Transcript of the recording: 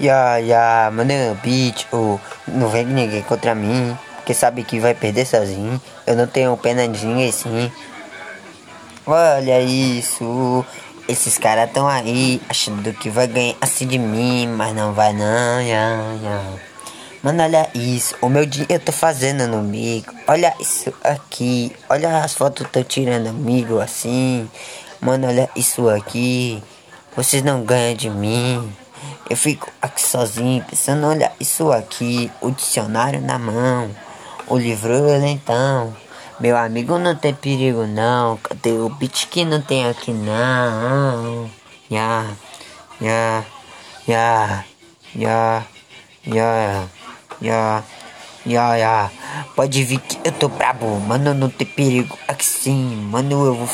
Ya, ya, mano, bitch, oh, não vem ninguém contra mim, porque sabe que vai perder sozinho. Eu não tenho pena de ninguém sim. Olha isso, esses caras tão aí achando que vai ganhar assim de mim, mas não vai não, ya, ya. Mano, olha isso, o meu dia eu tô fazendo no mico. Olha isso aqui, olha as fotos que eu tô tirando amigo assim. Mano, olha isso aqui. Vocês não ganham de mim. Eu fico sozinho, pensando, olha isso aqui, o dicionário na mão, o livro lentão. Meu amigo não tem perigo não, cadê o beat que não tem aqui não? Ya, ya, ya, ya, ya, ya, ya, ya. Pode vir que eu tô brabo, mano, não tem perigo aqui sim, mano, eu vou.